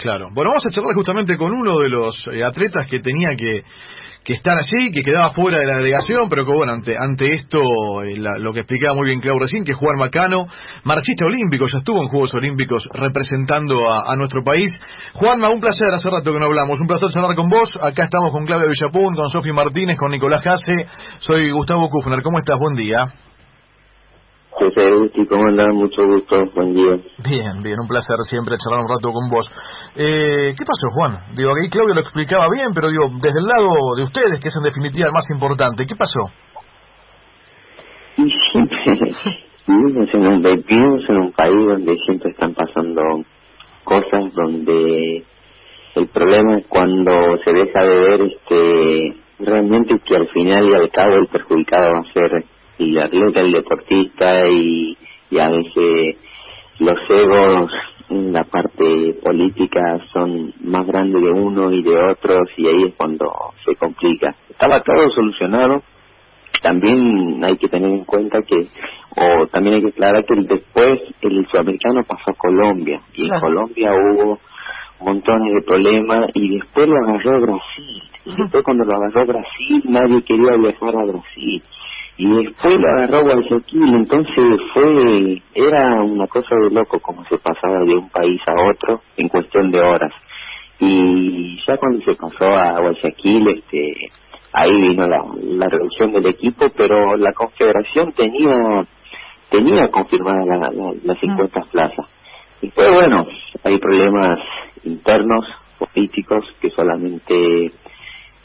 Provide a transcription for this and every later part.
Claro. Bueno, vamos a charlar justamente con uno de los eh, atletas que tenía que, que estar allí, que quedaba fuera de la delegación, pero que bueno, ante, ante esto, eh, lo que explicaba muy bien Claudio recién, que Juan Macano, marchista olímpico, ya estuvo en Juegos Olímpicos representando a, nuestro país. Juanma, un placer, hace rato que no hablamos, un placer charlar con vos. Acá estamos con Claudia Villapun, con Sofi Martínez, con Nicolás Jase. Soy Gustavo Kufner. ¿Cómo estás? Buen día. ¿Cómo andás? Mucho gusto, buen día. Bien, bien, un placer siempre charlar un rato con vos. Eh, ¿Qué pasó, Juan? Digo, ahí Claudio lo explicaba bien, pero digo, desde el lado de ustedes, que es en definitiva el más importante, ¿qué pasó? Y siempre vivimos en un, vivimos en un país donde siempre están pasando cosas, donde el problema es cuando se deja de ver este realmente que al final y al cabo el perjudicado va a ser y atleta, el deportista y, y a veces los egos en la parte política son más grandes de uno y de otros y ahí es cuando se complica. Estaba todo solucionado. También hay que tener en cuenta que, o también hay que aclarar que después el sudamericano pasó a Colombia y en Colombia hubo montones de problemas y después lo agarró Brasil. Y después cuando lo agarró Brasil nadie quería viajar a Brasil y después lo agarró Guayaquil, entonces fue, era una cosa de loco como se pasaba de un país a otro en cuestión de horas. Y ya cuando se pasó a Guayaquil, este, ahí vino la, la reducción del equipo, pero la confederación tenía, tenía confirmada la, las 50 plazas. Y pues bueno, hay problemas internos, políticos, que solamente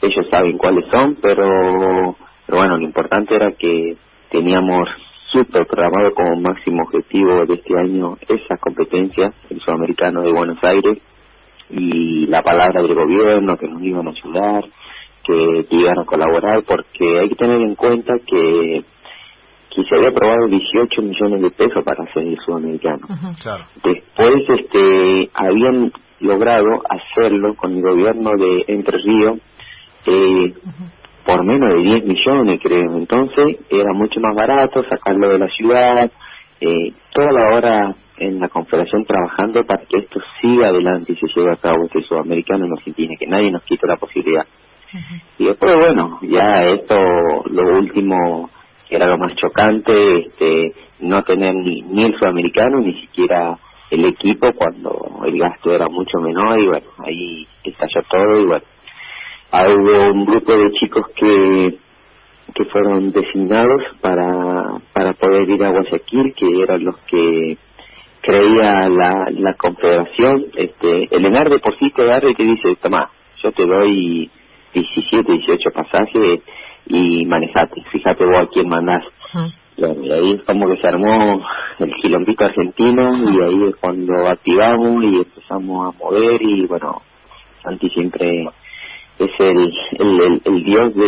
ellos saben cuáles son, pero pero bueno, lo importante era que teníamos súper programado como máximo objetivo de este año esa competencia, el sudamericano de Buenos Aires, y la palabra del gobierno que nos iban a ayudar, que, iban a colaborar, porque hay que tener en cuenta que que se había aprobado 18 millones de pesos para hacer el sudamericano. Después este habían logrado hacerlo con el gobierno de Entre Ríos eh, por menos de 10 millones, creo. Entonces era mucho más barato sacarlo de la ciudad, eh, toda la hora en la confederación trabajando para que esto siga adelante y se lleve a cabo este sudamericano no se tiene que nadie nos quite la posibilidad. Y después, bueno, ya esto, lo último, que era lo más chocante, este, no tener ni, ni el sudamericano, ni siquiera el equipo cuando el gasto era mucho menor y bueno, ahí estalló todo y bueno, hubo un grupo de chicos que que fueron designados para para poder ir a Guayaquil que eran los que creía la, la confederación. Este el ENAR de por sí te agarra y te dice toma yo te doy 17 18 pasajes y manejate fíjate vos a quién mandás y ahí es como que se armó el quilombito argentino y ahí es cuando activamos y empezamos a mover y bueno Santi siempre es el, el, el, dios de,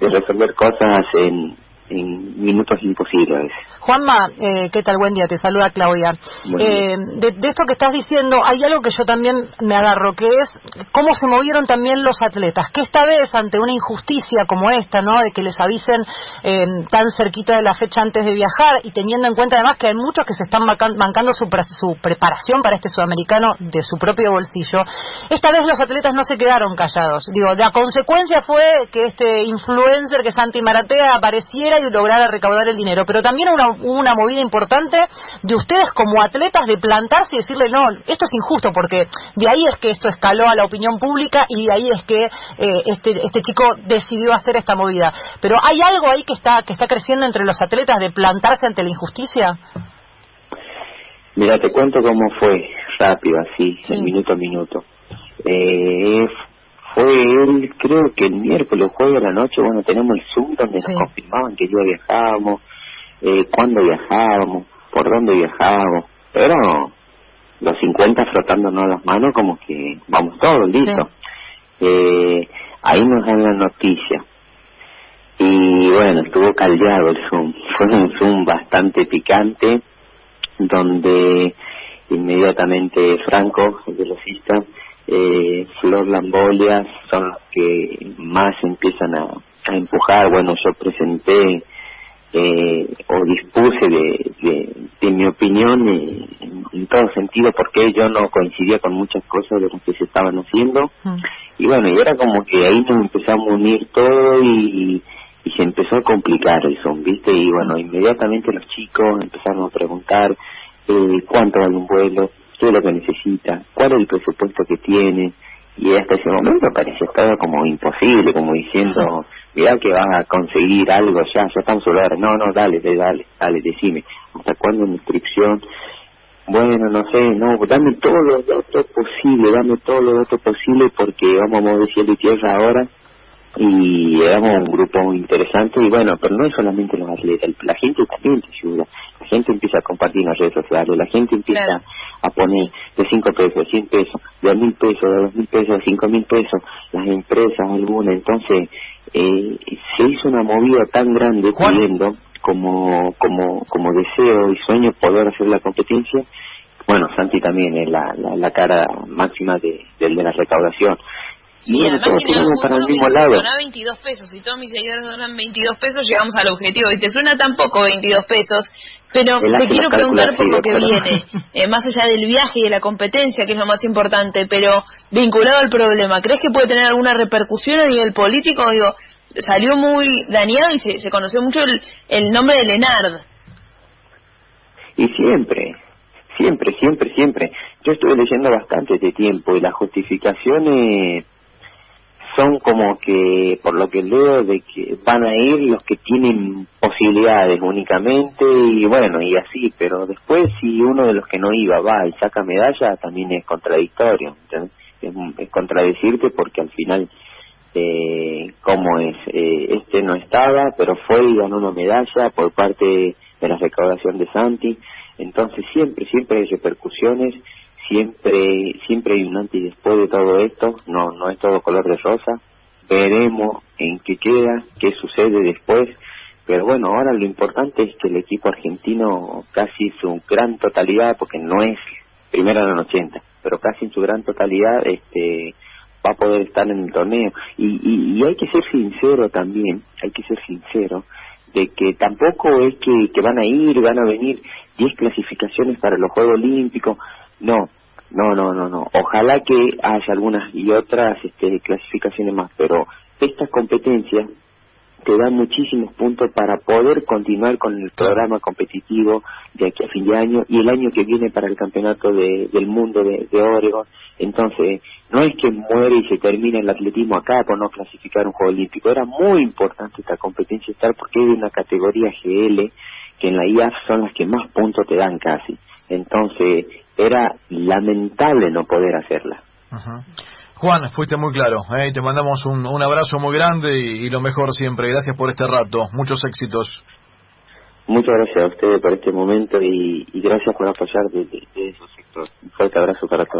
de, resolver cosas en, en minutos imposibles. Juanma, eh, ¿qué tal? Buen día, te saluda Claudia. Eh, de, esto que estás diciendo, hay algo que yo también me agarro, que es cómo se movieron también los atletas, que esta vez ante una injusticia como esta, ¿no? De que les avisen eh, tan cerquita de la fecha antes de viajar y teniendo en cuenta además que hay muchos que se están mancando su, su preparación para este sudamericano de su propio bolsillo, esta vez los atletas no se quedaron callados. Digo, la consecuencia fue que este influencer que Santi Maratea apareciera y lograra recaudar el dinero, pero también una una movida importante de ustedes como atletas de plantarse y decirle, no, esto es injusto, porque de ahí es que esto escaló a la opinión pública y de ahí es que eh, este, este chico decidió hacer esta movida. Pero hay algo ahí que está, que está creciendo entre los atletas de plantarse ante la injusticia. Mira, te cuento cómo fue, rápido, así, minuto a minuto. Eh, fue él, creo que el miércoles, jueves de la noche, bueno, tenemos el Zoom donde nos confirmaban que yo viajábamos, eh, cuándo viajábamos, por dónde viajábamos, pero los 50 frotándonos las manos como que vamos todos, listo. Eh, ahí nos dan la noticia. Y bueno, estuvo caldeado el Zoom. Fue un Zoom bastante picante, donde inmediatamente Franco, el velocista, eh, Flor Lambolia son los que más empiezan a, a empujar. Bueno, yo presenté eh, o dispuse de, de, mi opinión en, todo sentido porque yo no coincidía con muchas cosas de lo que se estaban haciendo mm. y bueno y era como que ahí nos empezamos a unir todo y, y se empezó a complicar el son viste y bueno inmediatamente los chicos empezaron a preguntar eh, cuánto vale un vuelo qué es lo que necesita cuál es el presupuesto que tiene y hasta ese momento parecía todo como imposible como diciendo mira que vas a conseguir algo ya, ya estamos no, no, dale, dale, dale, decime, ¿hasta cuándo mi inscripción? Bueno, no sé, no, dame todo lo otro posible, dame todo lo otro posible porque vamos a mover cielo y tierra ahora y éramos un grupo interesante y bueno, pero no es solamente los atletas, la gente también te ayuda, la gente empieza a compartir en las redes sociales, la gente empieza a poner de 5 pesos, de 100 pesos, de mil pesos, de dos mil pesos, de cinco mil pesos, las empresas algunas, entonces eh, se hizo una movida tan grande pidiendo como, como, como deseo y sueño poder hacer la competencia. Bueno, Santi también es la, la, cara máxima de, de, la recaudación. Y bueno, todos tenemos para el mismo lado. 22 pesos, y todos mis seguidores donan 22 pesos, llegamos al objetivo. Y te suena tampoco 22 pesos, pero te quiero preguntar por lo que viene, eh, más allá del viaje y de la competencia, que es lo más importante, pero vinculado al problema, ¿crees que puede tener alguna repercusión a nivel político? Digo, salió muy dañado y se, se conoció mucho el, el nombre de Lenard. Y siempre, siempre, siempre, siempre. Yo estuve leyendo bastante de tiempo y las justificaciones son como que, por lo que leo, de que van a ir los que tienen posibilidades únicamente y bueno, y así, pero después si uno de los que no iba va y saca medalla, también es contradictorio, Es, contradecirte porque al final, eh, ¿cómo es? Eh, este no estaba, pero fue y ganó una medalla por parte de la recaudación de Santi, entonces siempre, siempre hay repercusiones siempre siempre hay un antes y después de todo esto. No no es todo color de rosa. Veremos en qué queda qué sucede después. Pero bueno ahora lo importante es que el equipo argentino casi su gran totalidad porque no es primero en los 80 pero casi en su gran totalidad este va a poder estar en el torneo. Y, y, y hay que ser sincero también hay que ser sincero de que tampoco es que, que van a ir, van a venir 10 clasificaciones para los Juegos Olímpicos, no, no, no, no, no. Ojalá que haya algunas y otras este, clasificaciones más, pero estas competencias te dan muchísimos puntos para poder continuar con el programa competitivo de aquí a fin de año y el año que viene para el campeonato de, del mundo de, de Oregon. Entonces, no es que muere y se termina el atletismo acá por no clasificar un Juego Olímpico. Era muy importante esta competencia estar porque es una categoría GL que en la IAF son las que más puntos te dan casi. Entonces, era lamentable no poder hacerla. Juan, fuiste muy claro. ¿eh? Te mandamos un, un abrazo muy grande y, lo mejor siempre. Gracias por este rato. Muchos éxitos. Muchas gracias a ustedes por este momento y, gracias por apoyar de, de, esos sectores. Un fuerte abrazo para todos.